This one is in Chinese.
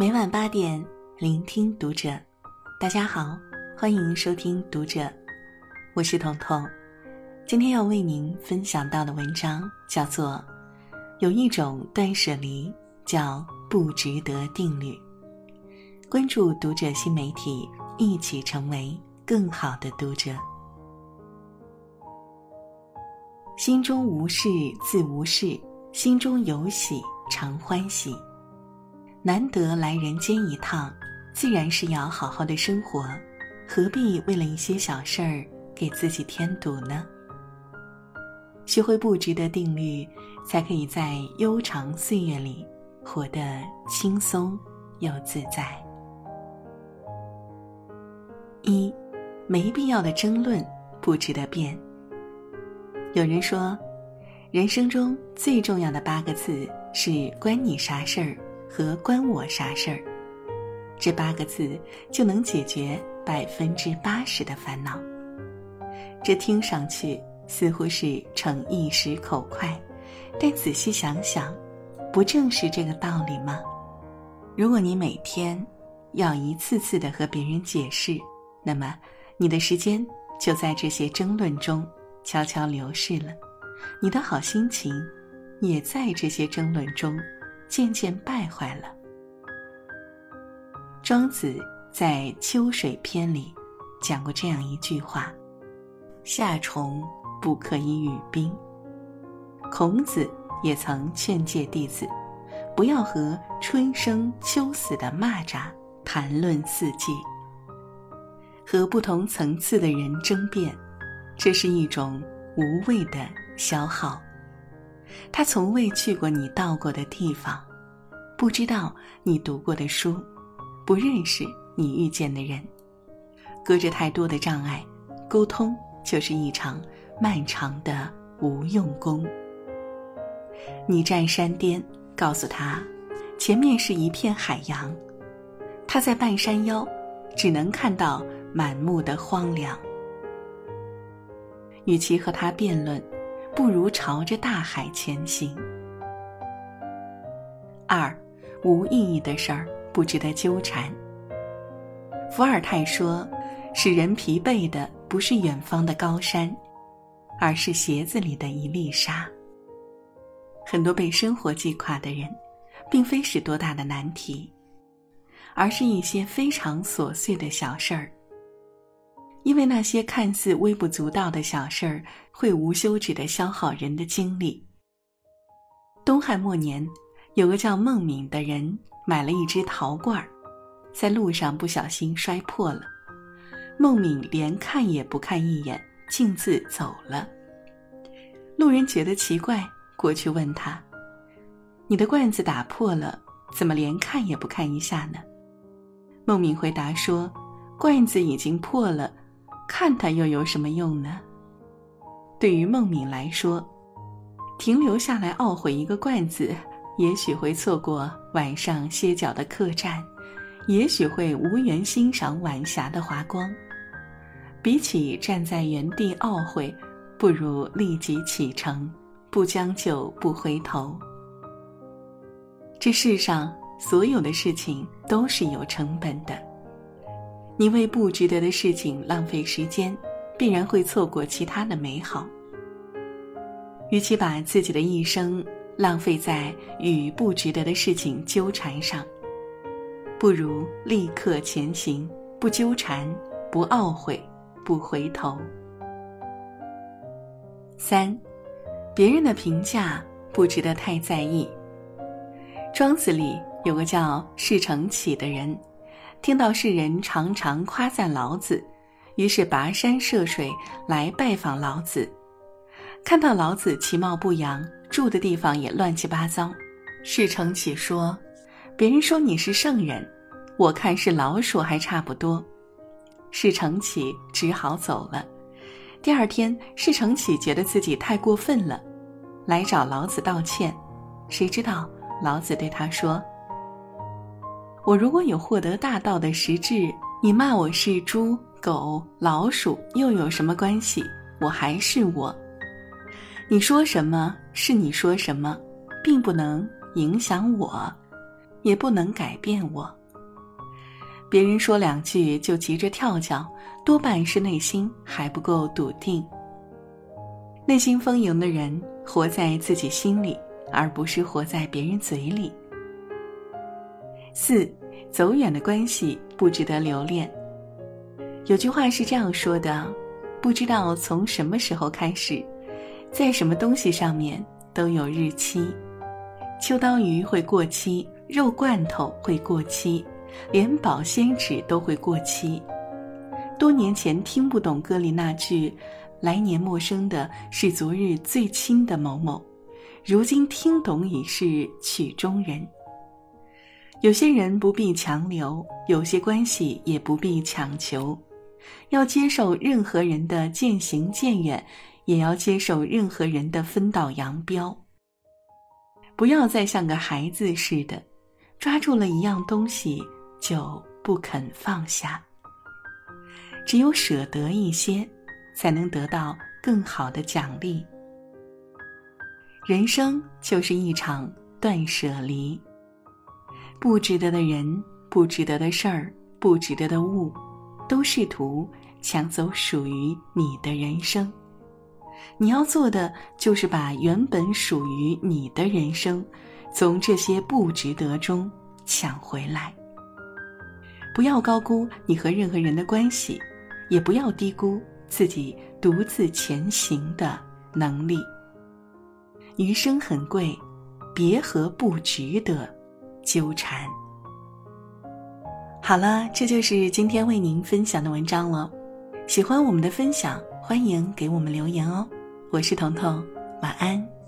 每晚八点，聆听读者。大家好，欢迎收听读者，我是彤彤。今天要为您分享到的文章叫做《有一种断舍离叫不值得定律》。关注读者新媒体，一起成为更好的读者。心中无事自无事，心中有喜常欢喜。难得来人间一趟，自然是要好好的生活，何必为了一些小事儿给自己添堵呢？学会不值得定律，才可以在悠长岁月里活得轻松又自在。一，没必要的争论不值得辩。有人说，人生中最重要的八个字是“关你啥事儿”和“关我啥事儿”，这八个字就能解决百分之八十的烦恼。这听上去似乎是逞一时口快，但仔细想想，不正是这个道理吗？如果你每天要一次次的和别人解释，那么你的时间就在这些争论中。悄悄流逝了，你的好心情也在这些争论中渐渐败坏了。庄子在《秋水篇》里讲过这样一句话：“夏虫不可以语冰。”孔子也曾劝诫弟子，不要和春生秋死的蚂蚱谈论四季。和不同层次的人争辩。这是一种无谓的消耗。他从未去过你到过的地方，不知道你读过的书，不认识你遇见的人，隔着太多的障碍，沟通就是一场漫长的无用功。你站山巅，告诉他，前面是一片海洋，他在半山腰，只能看到满目的荒凉。与其和他辩论，不如朝着大海前行。二，无意义的事儿不值得纠缠。伏尔泰说：“使人疲惫的不是远方的高山，而是鞋子里的一粒沙。”很多被生活击垮的人，并非是多大的难题，而是一些非常琐碎的小事儿。因为那些看似微不足道的小事儿，会无休止的消耗人的精力。东汉末年，有个叫孟敏的人买了一只陶罐，在路上不小心摔破了。孟敏连看也不看一眼，径自走了。路人觉得奇怪，过去问他：“你的罐子打破了，怎么连看也不看一下呢？”孟敏回答说：“罐子已经破了。”看它又有什么用呢？对于孟敏来说，停留下来懊悔一个罐子，也许会错过晚上歇脚的客栈，也许会无缘欣赏晚霞的华光。比起站在原地懊悔，不如立即启程，不将就不回头。这世上所有的事情都是有成本的。你为不值得的事情浪费时间，必然会错过其他的美好。与其把自己的一生浪费在与不值得的事情纠缠上，不如立刻前行，不纠缠，不懊悔，不回头。三，别人的评价不值得太在意。庄子里有个叫释成启的人。听到世人常常夸赞老子，于是跋山涉水来拜访老子。看到老子其貌不扬，住的地方也乱七八糟。释承启说：“别人说你是圣人，我看是老鼠还差不多。”释承启只好走了。第二天，释承启觉得自己太过分了，来找老子道歉。谁知道老子对他说。我如果有获得大道的实质，你骂我是猪、狗、老鼠又有什么关系？我还是我。你说什么是你说什么，并不能影响我。也不能改变我。别人说两句就急着跳脚，多半是内心还不够笃定。内心丰盈的人，活在自己心里，而不是活在别人嘴里。四，走远的关系不值得留恋。有句话是这样说的：不知道从什么时候开始，在什么东西上面都有日期。秋刀鱼会过期，肉罐头会过期。连保鲜纸都会过期。多年前听不懂歌里那句“来年陌生的是昨日最亲的某某”，如今听懂已是曲中人。有些人不必强留，有些关系也不必强求。要接受任何人的渐行渐远，也要接受任何人的分道扬镳。不要再像个孩子似的，抓住了一样东西。就不肯放下。只有舍得一些，才能得到更好的奖励。人生就是一场断舍离。不值得的人、不值得的事儿、不值得的物，都试图抢走属于你的人生。你要做的，就是把原本属于你的人生，从这些不值得中抢回来。不要高估你和任何人的关系，也不要低估自己独自前行的能力。余生很贵，别和不值得纠缠。好了，这就是今天为您分享的文章了。喜欢我们的分享，欢迎给我们留言哦。我是彤彤，晚安。